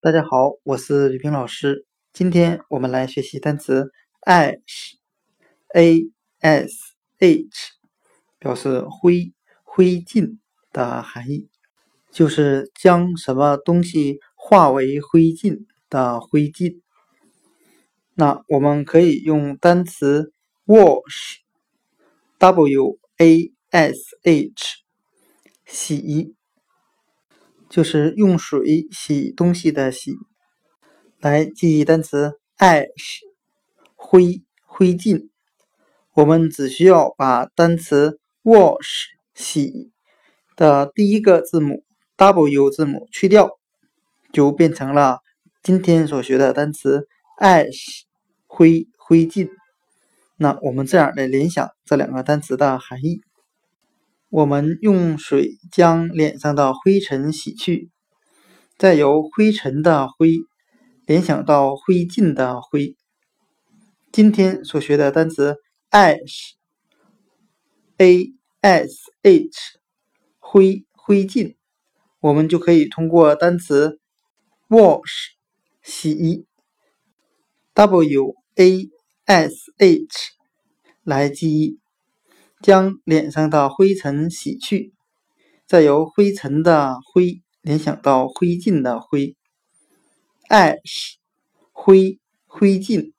大家好，我是李平老师。今天我们来学习单词 ash，a s h，表示灰、灰烬的含义，就是将什么东西化为灰烬的灰烬。那我们可以用单词 wash，w a s h，洗。就是用水洗东西的洗，来记忆单词 ash 灰灰烬。我们只需要把单词 wash 洗的第一个字母 w 字母去掉，就变成了今天所学的单词 ash 灰灰烬。那我们这样来联想这两个单词的含义。我们用水将脸上的灰尘洗去，再由灰尘的灰联想到灰烬的灰。今天所学的单词 ash，a s h，灰灰烬，我们就可以通过单词 wash 洗，w a s h 来记忆。将脸上的灰尘洗去，再由灰尘的灰联想到灰烬的灰，ash 灰灰烬。